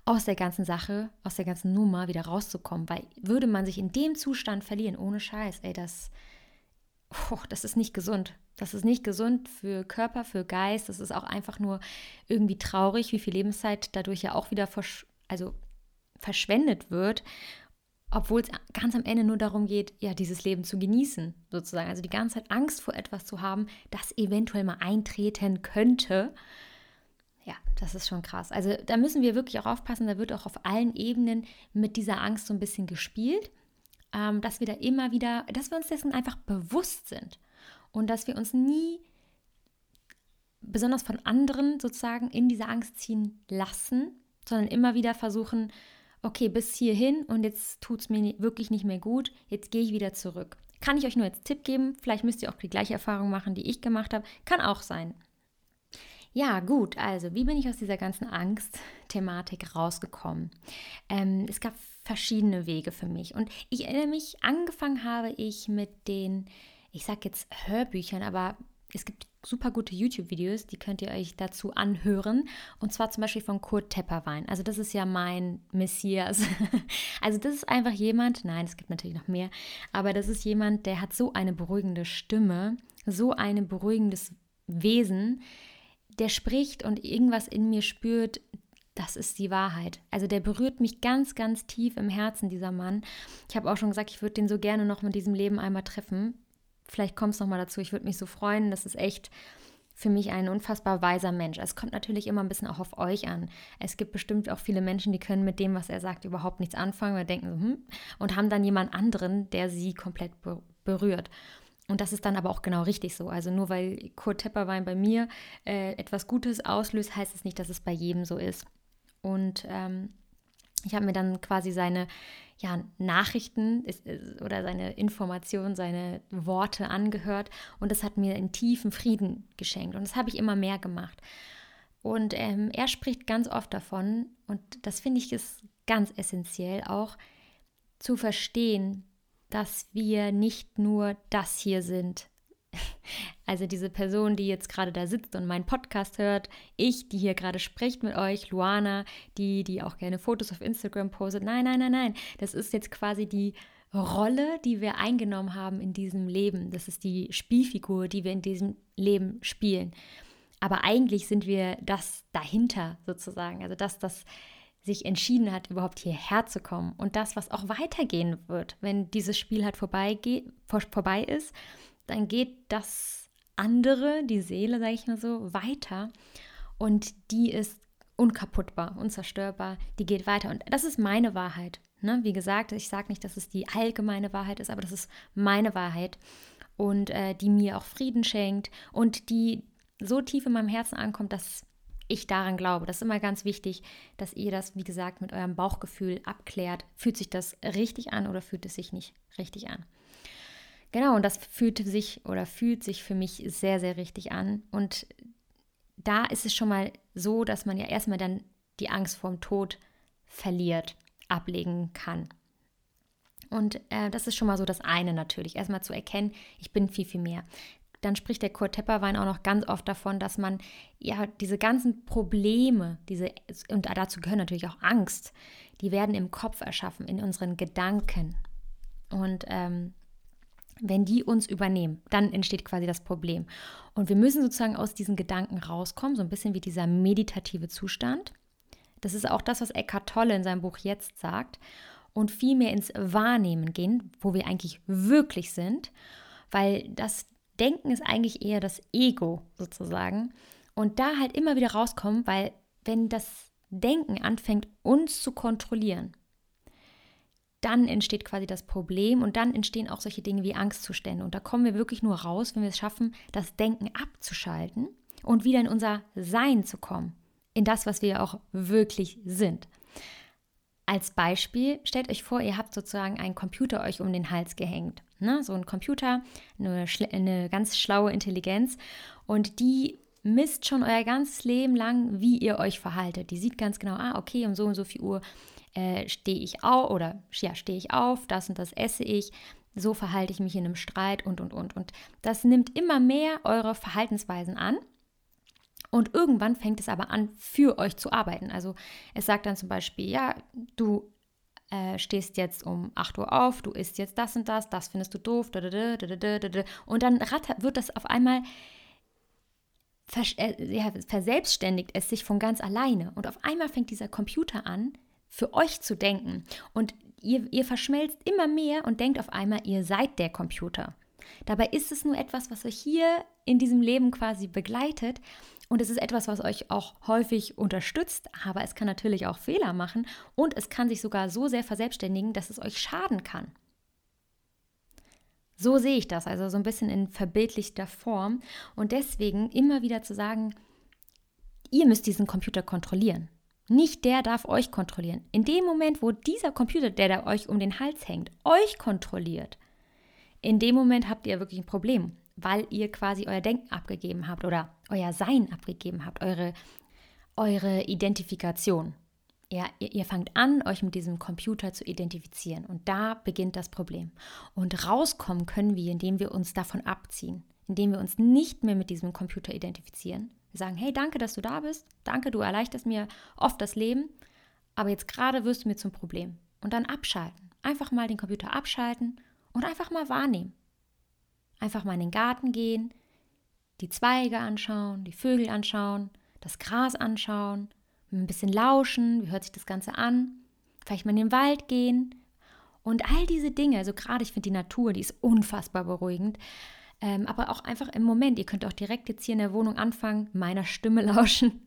aus der ganzen Sache, aus der ganzen Nummer wieder rauszukommen, weil würde man sich in dem Zustand verlieren, ohne Scheiß, ey, das, oh, das ist nicht gesund. Das ist nicht gesund für Körper, für Geist. Das ist auch einfach nur irgendwie traurig, wie viel Lebenszeit dadurch ja auch wieder also verschwendet wird, obwohl es ganz am Ende nur darum geht, ja, dieses Leben zu genießen, sozusagen. Also die ganze Zeit Angst vor etwas zu haben, das eventuell mal eintreten könnte. Ja, das ist schon krass. Also da müssen wir wirklich auch aufpassen, da wird auch auf allen Ebenen mit dieser Angst so ein bisschen gespielt, ähm, dass wir da immer wieder, dass wir uns dessen einfach bewusst sind und dass wir uns nie besonders von anderen sozusagen in diese Angst ziehen lassen, sondern immer wieder versuchen, okay, bis hierhin und jetzt tut es mir wirklich nicht mehr gut, jetzt gehe ich wieder zurück. Kann ich euch nur als Tipp geben, vielleicht müsst ihr auch die gleiche Erfahrung machen, die ich gemacht habe, kann auch sein. Ja, gut, also wie bin ich aus dieser ganzen Angst-Thematik rausgekommen? Ähm, es gab verschiedene Wege für mich und ich erinnere mich, angefangen habe ich mit den, ich sag jetzt Hörbüchern, aber es gibt super gute YouTube-Videos, die könnt ihr euch dazu anhören. Und zwar zum Beispiel von Kurt Tepperwein. Also das ist ja mein Messias. [laughs] Also das ist einfach jemand, nein, es gibt natürlich noch mehr, aber das ist jemand, der hat so eine beruhigende Stimme, so ein beruhigendes Wesen, der spricht und irgendwas in mir spürt, das ist die Wahrheit. Also der berührt mich ganz, ganz tief im Herzen, dieser Mann. Ich habe auch schon gesagt, ich würde den so gerne noch mit diesem Leben einmal treffen. Vielleicht kommt es nochmal dazu. Ich würde mich so freuen. Das ist echt für mich ein unfassbar weiser Mensch. Es kommt natürlich immer ein bisschen auch auf euch an. Es gibt bestimmt auch viele Menschen, die können mit dem, was er sagt, überhaupt nichts anfangen oder denken, hm, und haben dann jemand anderen, der sie komplett berührt. Und das ist dann aber auch genau richtig so. Also nur weil Kurt Tepperwein bei mir äh, etwas Gutes auslöst, heißt es nicht, dass es bei jedem so ist. Und ähm, ich habe mir dann quasi seine ja, Nachrichten oder seine Informationen, seine Worte angehört und das hat mir einen tiefen Frieden geschenkt. Und das habe ich immer mehr gemacht. Und ähm, er spricht ganz oft davon, und das finde ich ist ganz essentiell auch, zu verstehen, dass wir nicht nur das hier sind, also diese Person, die jetzt gerade da sitzt und meinen Podcast hört, ich, die hier gerade spricht mit euch, Luana, die, die auch gerne Fotos auf Instagram postet. Nein, nein, nein, nein. Das ist jetzt quasi die Rolle, die wir eingenommen haben in diesem Leben. Das ist die Spielfigur, die wir in diesem Leben spielen. Aber eigentlich sind wir das dahinter sozusagen. Also das, das sich entschieden hat, überhaupt hierher zu kommen und das, was auch weitergehen wird, wenn dieses Spiel halt vorbei, vorbei ist dann geht das andere, die Seele, sage ich mal so, weiter und die ist unkaputtbar, unzerstörbar, die geht weiter und das ist meine Wahrheit. Ne? Wie gesagt, ich sage nicht, dass es die allgemeine Wahrheit ist, aber das ist meine Wahrheit und äh, die mir auch Frieden schenkt und die so tief in meinem Herzen ankommt, dass ich daran glaube. Das ist immer ganz wichtig, dass ihr das, wie gesagt, mit eurem Bauchgefühl abklärt. Fühlt sich das richtig an oder fühlt es sich nicht richtig an? Genau, und das fühlte sich oder fühlt sich für mich sehr, sehr richtig an. Und da ist es schon mal so, dass man ja erstmal dann die Angst vorm Tod verliert, ablegen kann. Und äh, das ist schon mal so das eine natürlich. Erstmal zu erkennen, ich bin viel, viel mehr. Dann spricht der Kurt Tepperwein auch noch ganz oft davon, dass man ja diese ganzen Probleme, diese, und dazu gehören natürlich auch Angst, die werden im Kopf erschaffen, in unseren Gedanken. Und ähm, wenn die uns übernehmen, dann entsteht quasi das Problem. Und wir müssen sozusagen aus diesen Gedanken rauskommen, so ein bisschen wie dieser meditative Zustand. Das ist auch das, was Eckhart Tolle in seinem Buch Jetzt sagt. Und viel mehr ins Wahrnehmen gehen, wo wir eigentlich wirklich sind, weil das Denken ist eigentlich eher das Ego sozusagen. Und da halt immer wieder rauskommen, weil wenn das Denken anfängt, uns zu kontrollieren, dann entsteht quasi das Problem und dann entstehen auch solche Dinge wie Angstzustände. Und da kommen wir wirklich nur raus, wenn wir es schaffen, das Denken abzuschalten und wieder in unser Sein zu kommen, in das, was wir auch wirklich sind. Als Beispiel, stellt euch vor, ihr habt sozusagen einen Computer euch um den Hals gehängt. Ne? So ein Computer, eine, eine ganz schlaue Intelligenz und die misst schon euer ganzes Leben lang, wie ihr euch verhaltet. Die sieht ganz genau, ah, okay, um so und so viel Uhr äh, stehe ich auf oder ja, stehe ich auf, das und das esse ich, so verhalte ich mich in einem Streit und und und. Und das nimmt immer mehr eure Verhaltensweisen an. Und irgendwann fängt es aber an, für euch zu arbeiten. Also es sagt dann zum Beispiel, ja, du äh, stehst jetzt um 8 Uhr auf, du isst jetzt das und das, das findest du doof, und dann wird das auf einmal vers äh, ja, verselbstständigt es sich von ganz alleine. Und auf einmal fängt dieser Computer an, für euch zu denken. Und ihr, ihr verschmelzt immer mehr und denkt auf einmal, ihr seid der Computer. Dabei ist es nur etwas, was euch hier in diesem Leben quasi begleitet. Und es ist etwas, was euch auch häufig unterstützt, aber es kann natürlich auch Fehler machen und es kann sich sogar so sehr verselbstständigen, dass es euch schaden kann. So sehe ich das, also so ein bisschen in verbildlichter Form. Und deswegen immer wieder zu sagen, ihr müsst diesen Computer kontrollieren. Nicht der darf euch kontrollieren. In dem Moment, wo dieser Computer, der da euch um den Hals hängt, euch kontrolliert, in dem Moment habt ihr wirklich ein Problem, weil ihr quasi euer Denken abgegeben habt oder euer Sein abgegeben habt, eure, eure Identifikation. Ja, ihr, ihr fangt an, euch mit diesem Computer zu identifizieren und da beginnt das Problem. Und rauskommen können wir, indem wir uns davon abziehen, indem wir uns nicht mehr mit diesem Computer identifizieren, wir sagen, hey, danke, dass du da bist. Danke, du erleichterst mir oft das Leben. Aber jetzt gerade wirst du mir zum Problem. Und dann abschalten. Einfach mal den Computer abschalten und einfach mal wahrnehmen. Einfach mal in den Garten gehen, die Zweige anschauen, die Vögel anschauen, das Gras anschauen, ein bisschen lauschen, wie hört sich das Ganze an, vielleicht mal in den Wald gehen und all diese Dinge. Also gerade ich finde die Natur, die ist unfassbar beruhigend. Ähm, aber auch einfach im Moment. Ihr könnt auch direkt jetzt hier in der Wohnung anfangen, meiner Stimme [laughs] lauschen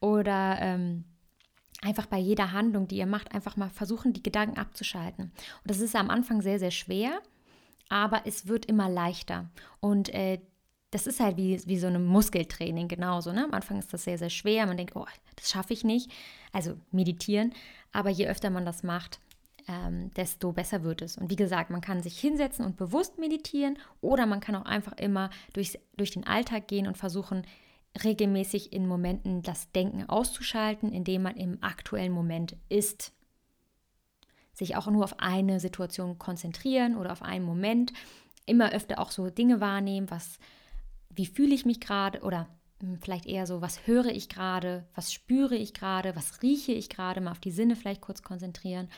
oder ähm, einfach bei jeder Handlung, die ihr macht, einfach mal versuchen, die Gedanken abzuschalten. Und das ist am Anfang sehr, sehr schwer, aber es wird immer leichter. Und äh, das ist halt wie, wie so ein Muskeltraining genauso. Ne? Am Anfang ist das sehr, sehr schwer. Man denkt, oh, das schaffe ich nicht. Also meditieren. Aber je öfter man das macht, ähm, desto besser wird es. Und wie gesagt, man kann sich hinsetzen und bewusst meditieren oder man kann auch einfach immer durchs, durch den Alltag gehen und versuchen, regelmäßig in Momenten das Denken auszuschalten, indem man im aktuellen Moment ist. Sich auch nur auf eine Situation konzentrieren oder auf einen Moment. Immer öfter auch so Dinge wahrnehmen, was, wie fühle ich mich gerade oder hm, vielleicht eher so, was höre ich gerade, was spüre ich gerade, was rieche ich gerade, mal auf die Sinne vielleicht kurz konzentrieren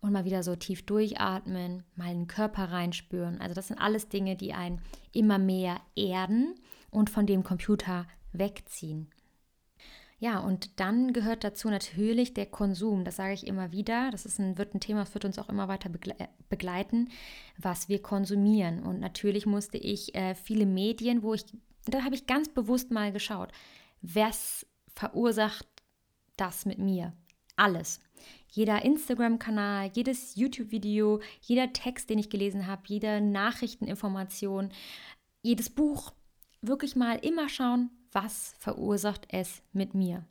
und mal wieder so tief durchatmen, mal den Körper reinspüren. Also das sind alles Dinge, die einen immer mehr erden und von dem Computer wegziehen. Ja, und dann gehört dazu natürlich der Konsum. Das sage ich immer wieder. Das ist ein, wird ein Thema, das wird uns auch immer weiter begleiten, was wir konsumieren. Und natürlich musste ich äh, viele Medien, wo ich, da habe ich ganz bewusst mal geschaut, was verursacht das mit mir? Alles. Jeder Instagram-Kanal, jedes YouTube-Video, jeder Text, den ich gelesen habe, jede Nachrichteninformation, jedes Buch, wirklich mal immer schauen, was verursacht es mit mir.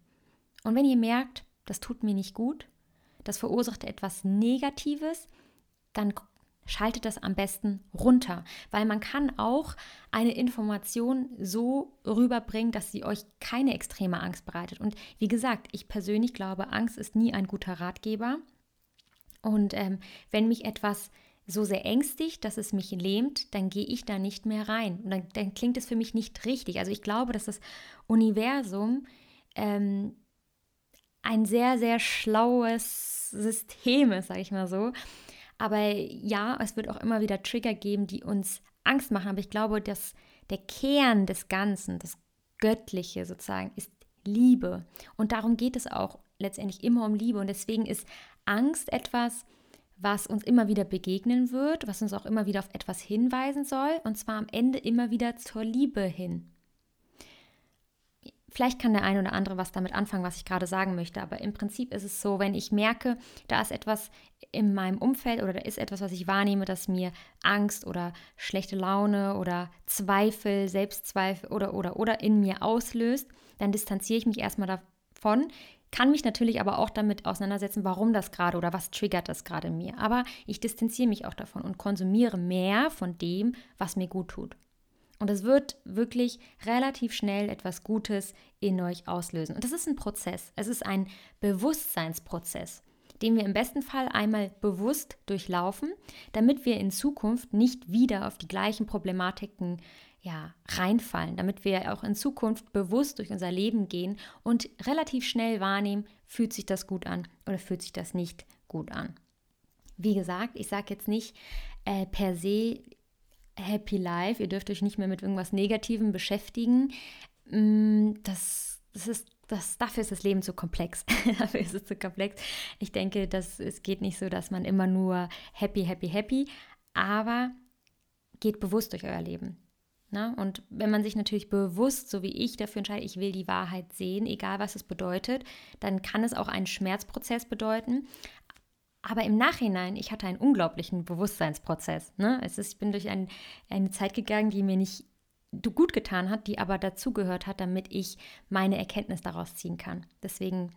Und wenn ihr merkt, das tut mir nicht gut, das verursacht etwas Negatives, dann schaltet das am besten runter, weil man kann auch eine Information so rüberbringen, dass sie euch keine extreme Angst bereitet. Und wie gesagt, ich persönlich glaube, Angst ist nie ein guter Ratgeber. Und ähm, wenn mich etwas so sehr ängstigt, dass es mich lähmt, dann gehe ich da nicht mehr rein. Und dann, dann, klingt es für mich nicht richtig. Also ich glaube, dass das Universum ähm, ein sehr, sehr schlaues System ist, sage ich mal so. Aber ja, es wird auch immer wieder Trigger geben, die uns Angst machen. Aber ich glaube, dass der Kern des Ganzen, das Göttliche sozusagen, ist Liebe. Und darum geht es auch letztendlich immer um Liebe. Und deswegen ist Angst etwas, was uns immer wieder begegnen wird, was uns auch immer wieder auf etwas hinweisen soll, und zwar am Ende immer wieder zur Liebe hin. Vielleicht kann der eine oder andere was damit anfangen, was ich gerade sagen möchte, aber im Prinzip ist es so, wenn ich merke, da ist etwas in meinem Umfeld oder da ist etwas, was ich wahrnehme, das mir Angst oder schlechte Laune oder Zweifel, Selbstzweifel oder oder oder in mir auslöst, dann distanziere ich mich erstmal davon, kann mich natürlich aber auch damit auseinandersetzen, warum das gerade oder was triggert das gerade in mir. Aber ich distanziere mich auch davon und konsumiere mehr von dem, was mir gut tut. Und es wird wirklich relativ schnell etwas Gutes in euch auslösen. Und das ist ein Prozess. Es ist ein Bewusstseinsprozess, den wir im besten Fall einmal bewusst durchlaufen, damit wir in Zukunft nicht wieder auf die gleichen Problematiken ja, reinfallen, damit wir auch in Zukunft bewusst durch unser Leben gehen und relativ schnell wahrnehmen, fühlt sich das gut an oder fühlt sich das nicht gut an. Wie gesagt, ich sage jetzt nicht äh, per se Happy Life, ihr dürft euch nicht mehr mit irgendwas Negativem beschäftigen. Mm, das, das ist das, dafür ist das Leben zu komplex. [laughs] dafür ist es zu komplex. Ich denke, dass es geht nicht so, dass man immer nur happy, happy, happy, aber geht bewusst durch euer Leben. Ne? Und wenn man sich natürlich bewusst, so wie ich, dafür entscheidet, ich will die Wahrheit sehen, egal was es bedeutet, dann kann es auch einen Schmerzprozess bedeuten. Aber im Nachhinein, ich hatte einen unglaublichen Bewusstseinsprozess. Ne? Es ist, ich bin durch ein, eine Zeit gegangen, die mir nicht gut getan hat, die aber dazugehört hat, damit ich meine Erkenntnis daraus ziehen kann. Deswegen,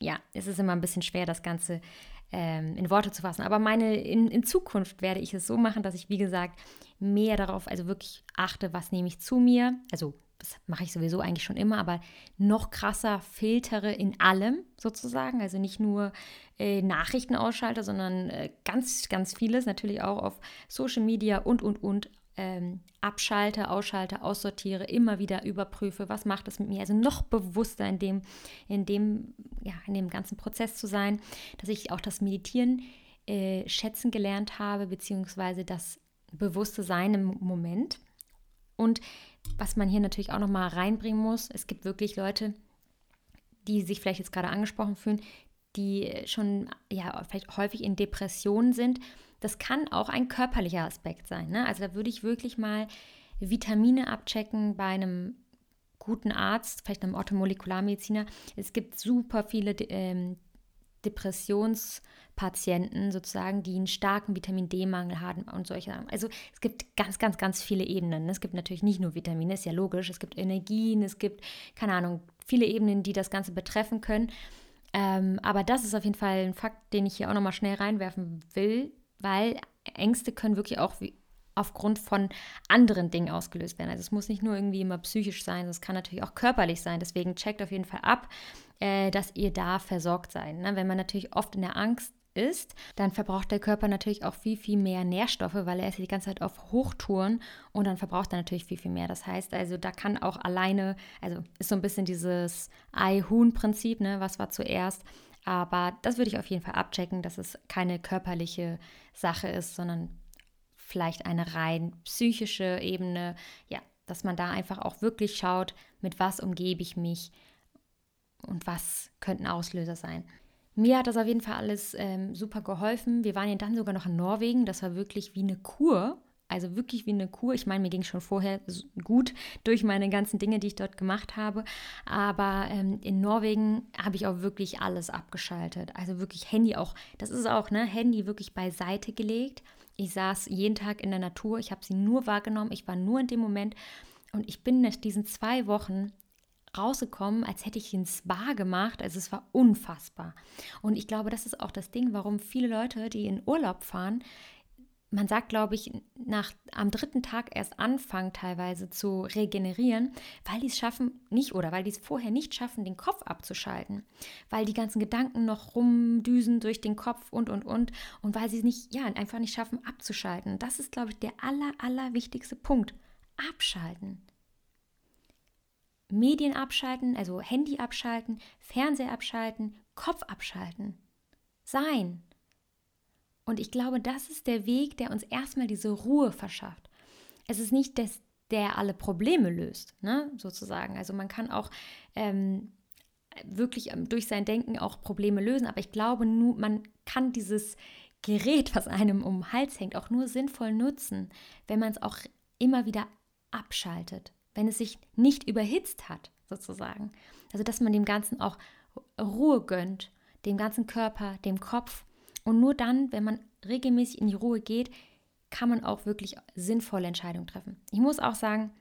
ja, es ist immer ein bisschen schwer, das Ganze ähm, in Worte zu fassen. Aber meine, in, in Zukunft werde ich es so machen, dass ich, wie gesagt, mehr darauf, also wirklich achte, was nehme ich zu mir. Also das mache ich sowieso eigentlich schon immer, aber noch krasser filtere in allem sozusagen. Also nicht nur äh, Nachrichten ausschalte, sondern äh, ganz, ganz vieles natürlich auch auf Social Media und, und, und ähm, abschalte, ausschalte, aussortiere, immer wieder überprüfe, was macht es mit mir. Also noch bewusster in dem, in dem, ja, in dem ganzen Prozess zu sein, dass ich auch das Meditieren äh, schätzen gelernt habe, beziehungsweise das bewusste Sein im Moment. Und was man hier natürlich auch nochmal reinbringen muss, es gibt wirklich Leute, die sich vielleicht jetzt gerade angesprochen fühlen, die schon ja vielleicht häufig in Depressionen sind, das kann auch ein körperlicher Aspekt sein. Ne? Also da würde ich wirklich mal Vitamine abchecken bei einem guten Arzt, vielleicht einem Orthomolekularmediziner. Es gibt super viele ähm, Depressionspatienten sozusagen, die einen starken Vitamin D-Mangel haben und solche. Also es gibt ganz, ganz, ganz viele Ebenen. Es gibt natürlich nicht nur Vitamine, ist ja logisch. Es gibt Energien, es gibt, keine Ahnung, viele Ebenen, die das Ganze betreffen können. Ähm, aber das ist auf jeden Fall ein Fakt, den ich hier auch nochmal schnell reinwerfen will, weil Ängste können wirklich auch wie aufgrund von anderen Dingen ausgelöst werden. Also es muss nicht nur irgendwie immer psychisch sein, es kann natürlich auch körperlich sein. Deswegen checkt auf jeden Fall ab, äh, dass ihr da versorgt seid. Ne? Wenn man natürlich oft in der Angst ist, dann verbraucht der Körper natürlich auch viel, viel mehr Nährstoffe, weil er ist die ganze Zeit auf Hochtouren und dann verbraucht er natürlich viel, viel mehr. Das heißt also, da kann auch alleine, also ist so ein bisschen dieses Ei-Huhn-Prinzip, ne? was war zuerst. Aber das würde ich auf jeden Fall abchecken, dass es keine körperliche Sache ist, sondern vielleicht eine rein psychische Ebene. Ja, dass man da einfach auch wirklich schaut, mit was umgebe ich mich und was könnten Auslöser sein. Mir hat das auf jeden Fall alles ähm, super geholfen. Wir waren ja dann sogar noch in Norwegen. Das war wirklich wie eine Kur. Also wirklich wie eine Kur. Ich meine, mir ging schon vorher gut durch meine ganzen Dinge, die ich dort gemacht habe. Aber ähm, in Norwegen habe ich auch wirklich alles abgeschaltet. Also wirklich Handy auch. Das ist auch, ne? Handy wirklich beiseite gelegt. Ich saß jeden Tag in der Natur. Ich habe sie nur wahrgenommen. Ich war nur in dem Moment. Und ich bin nach diesen zwei Wochen rausgekommen, als hätte ich ein Spa gemacht. Also es war unfassbar. Und ich glaube, das ist auch das Ding, warum viele Leute, die in Urlaub fahren, man sagt, glaube ich, nach am dritten Tag erst anfangen teilweise zu regenerieren, weil die es schaffen, nicht oder weil die es vorher nicht schaffen, den Kopf abzuschalten, weil die ganzen Gedanken noch rumdüsen durch den Kopf und und und und weil sie es nicht, ja, einfach nicht schaffen abzuschalten. Das ist, glaube ich, der aller, aller wichtigste Punkt. Abschalten. Medien abschalten, also Handy abschalten, Fernseher abschalten, Kopf abschalten. Sein. Und ich glaube, das ist der Weg, der uns erstmal diese Ruhe verschafft. Es ist nicht, dass der alle Probleme löst, ne, sozusagen. Also man kann auch ähm, wirklich ähm, durch sein Denken auch Probleme lösen, aber ich glaube, nur, man kann dieses Gerät, was einem um den Hals hängt, auch nur sinnvoll nutzen, wenn man es auch immer wieder abschaltet wenn es sich nicht überhitzt hat, sozusagen. Also dass man dem Ganzen auch Ruhe gönnt, dem ganzen Körper, dem Kopf. Und nur dann, wenn man regelmäßig in die Ruhe geht, kann man auch wirklich sinnvolle Entscheidungen treffen. Ich muss auch sagen,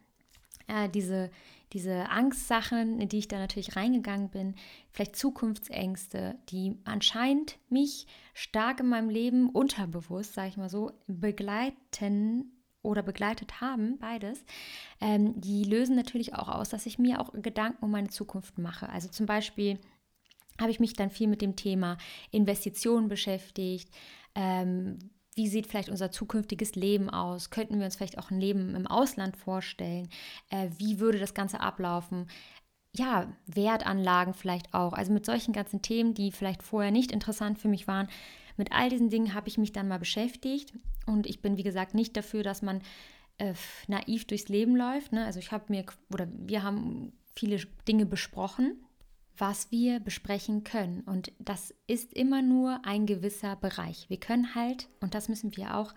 äh, diese, diese Angstsachen, in die ich da natürlich reingegangen bin, vielleicht Zukunftsängste, die anscheinend mich stark in meinem Leben unterbewusst, sage ich mal so, begleiten oder begleitet haben, beides, ähm, die lösen natürlich auch aus, dass ich mir auch Gedanken um meine Zukunft mache. Also zum Beispiel habe ich mich dann viel mit dem Thema Investitionen beschäftigt. Ähm, wie sieht vielleicht unser zukünftiges Leben aus? Könnten wir uns vielleicht auch ein Leben im Ausland vorstellen? Äh, wie würde das Ganze ablaufen? Ja, Wertanlagen vielleicht auch. Also mit solchen ganzen Themen, die vielleicht vorher nicht interessant für mich waren, mit all diesen Dingen habe ich mich dann mal beschäftigt und ich bin, wie gesagt, nicht dafür, dass man äh, naiv durchs Leben läuft. Ne? Also ich habe mir, oder wir haben viele Dinge besprochen, was wir besprechen können. Und das ist immer nur ein gewisser Bereich. Wir können halt, und das müssen wir auch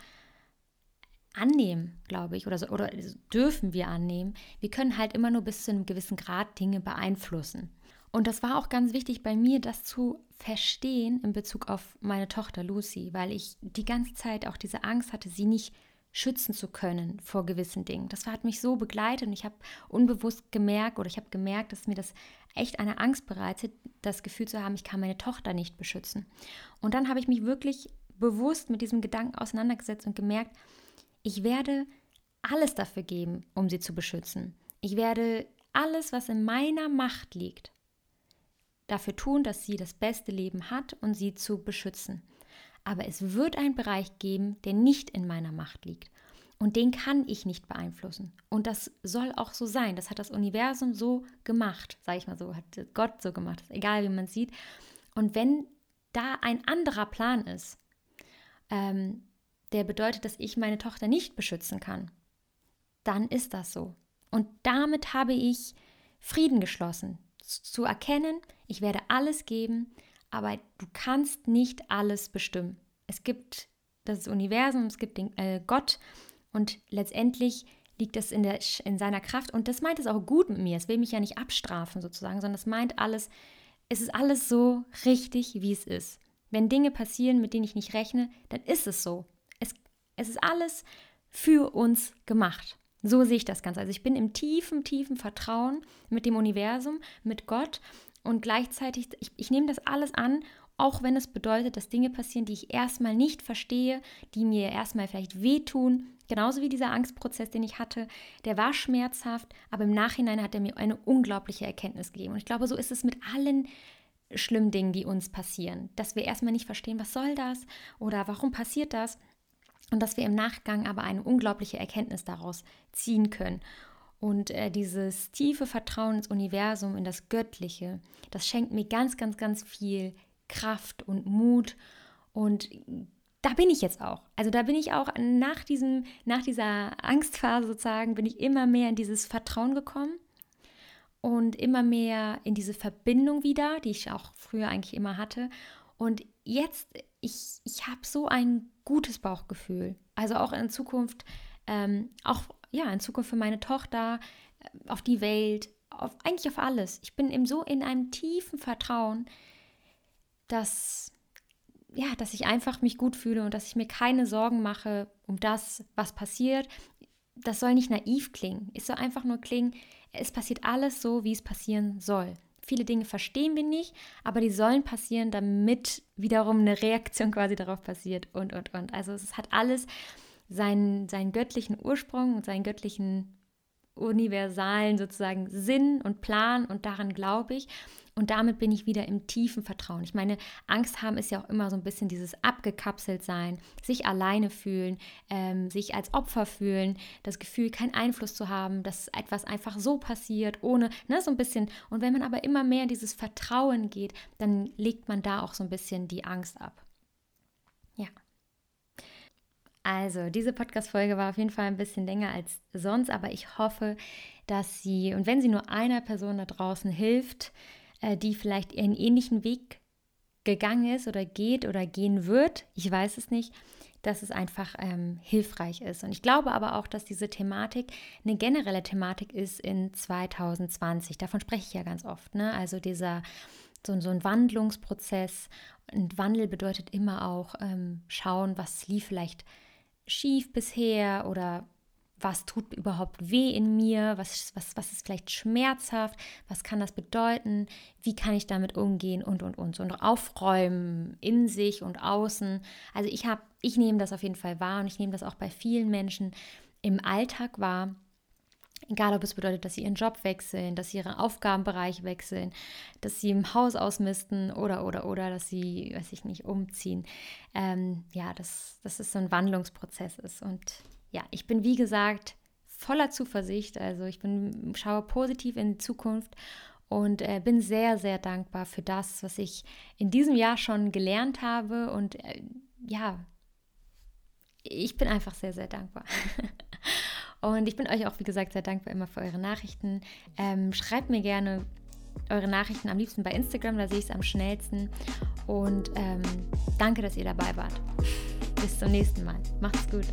annehmen, glaube ich, oder, so, oder dürfen wir annehmen, wir können halt immer nur bis zu einem gewissen Grad Dinge beeinflussen. Und das war auch ganz wichtig bei mir, das zu verstehen in Bezug auf meine Tochter Lucy, weil ich die ganze Zeit auch diese Angst hatte, sie nicht schützen zu können vor gewissen Dingen. Das hat mich so begleitet und ich habe unbewusst gemerkt oder ich habe gemerkt, dass mir das echt eine Angst bereitet, das Gefühl zu haben, ich kann meine Tochter nicht beschützen. Und dann habe ich mich wirklich bewusst mit diesem Gedanken auseinandergesetzt und gemerkt, ich werde alles dafür geben, um sie zu beschützen. Ich werde alles, was in meiner Macht liegt, dafür tun, dass sie das beste Leben hat und sie zu beschützen. Aber es wird einen Bereich geben, der nicht in meiner Macht liegt. Und den kann ich nicht beeinflussen. Und das soll auch so sein. Das hat das Universum so gemacht, sage ich mal so, hat Gott so gemacht, egal wie man sieht. Und wenn da ein anderer Plan ist, ähm, der bedeutet, dass ich meine Tochter nicht beschützen kann, dann ist das so. Und damit habe ich Frieden geschlossen zu erkennen, ich werde alles geben, aber du kannst nicht alles bestimmen. Es gibt das Universum, es gibt den äh, Gott und letztendlich liegt es in, der, in seiner Kraft und das meint es auch gut mit mir. Es will mich ja nicht abstrafen sozusagen, sondern es meint alles, es ist alles so richtig, wie es ist. Wenn Dinge passieren, mit denen ich nicht rechne, dann ist es so. Es, es ist alles für uns gemacht. So sehe ich das Ganze. Also ich bin im tiefen, tiefen Vertrauen mit dem Universum, mit Gott und gleichzeitig, ich, ich nehme das alles an, auch wenn es bedeutet, dass Dinge passieren, die ich erstmal nicht verstehe, die mir erstmal vielleicht wehtun. Genauso wie dieser Angstprozess, den ich hatte, der war schmerzhaft, aber im Nachhinein hat er mir eine unglaubliche Erkenntnis gegeben. Und ich glaube, so ist es mit allen schlimmen Dingen, die uns passieren, dass wir erstmal nicht verstehen, was soll das oder warum passiert das und dass wir im Nachgang aber eine unglaubliche Erkenntnis daraus ziehen können. Und äh, dieses tiefe Vertrauen ins Universum, in das Göttliche, das schenkt mir ganz, ganz, ganz viel Kraft und Mut. Und da bin ich jetzt auch. Also da bin ich auch nach, diesem, nach dieser Angstphase sozusagen, bin ich immer mehr in dieses Vertrauen gekommen und immer mehr in diese Verbindung wieder, die ich auch früher eigentlich immer hatte. Und jetzt, ich, ich habe so ein gutes Bauchgefühl. Also auch in Zukunft, ähm, auch ja, in Zukunft für meine Tochter, äh, auf die Welt, auf, eigentlich auf alles. Ich bin eben so in einem tiefen Vertrauen, dass, ja, dass ich einfach mich gut fühle und dass ich mir keine Sorgen mache um das, was passiert. Das soll nicht naiv klingen. Es soll einfach nur klingen, es passiert alles so, wie es passieren soll. Viele Dinge verstehen wir nicht, aber die sollen passieren, damit wiederum eine Reaktion quasi darauf passiert und, und, und. Also es hat alles seinen, seinen göttlichen Ursprung und seinen göttlichen universalen sozusagen Sinn und Plan und daran glaube ich. Und damit bin ich wieder im tiefen Vertrauen. Ich meine, Angst haben ist ja auch immer so ein bisschen dieses abgekapselt sein, sich alleine fühlen, ähm, sich als Opfer fühlen, das Gefühl, keinen Einfluss zu haben, dass etwas einfach so passiert, ohne, ne, so ein bisschen. Und wenn man aber immer mehr in dieses Vertrauen geht, dann legt man da auch so ein bisschen die Angst ab. Ja. Also, diese Podcast-Folge war auf jeden Fall ein bisschen länger als sonst, aber ich hoffe, dass sie, und wenn sie nur einer Person da draußen hilft, die vielleicht einen ähnlichen Weg gegangen ist oder geht oder gehen wird, ich weiß es nicht, dass es einfach ähm, hilfreich ist. Und ich glaube aber auch, dass diese Thematik eine generelle Thematik ist in 2020. Davon spreche ich ja ganz oft. Ne? Also dieser so, so ein Wandlungsprozess. Und Wandel bedeutet immer auch ähm, schauen, was lief vielleicht schief bisher oder was tut überhaupt weh in mir, was, was, was ist vielleicht schmerzhaft, was kann das bedeuten, wie kann ich damit umgehen und, und, und. Und aufräumen in sich und außen. Also ich habe, ich nehme das auf jeden Fall wahr und ich nehme das auch bei vielen Menschen im Alltag wahr. Egal, ob es bedeutet, dass sie ihren Job wechseln, dass sie ihren Aufgabenbereich wechseln, dass sie im Haus ausmisten oder, oder, oder, dass sie, weiß ich nicht, umziehen. Ähm, ja, dass, dass es so ein Wandlungsprozess ist. Und ja, ich bin wie gesagt voller Zuversicht. Also ich bin, schaue positiv in die Zukunft und äh, bin sehr, sehr dankbar für das, was ich in diesem Jahr schon gelernt habe. Und äh, ja, ich bin einfach sehr, sehr dankbar. [laughs] und ich bin euch auch, wie gesagt, sehr dankbar immer für eure Nachrichten. Ähm, schreibt mir gerne eure Nachrichten am liebsten bei Instagram, da sehe ich es am schnellsten. Und ähm, danke, dass ihr dabei wart. Bis zum nächsten Mal. Macht's gut.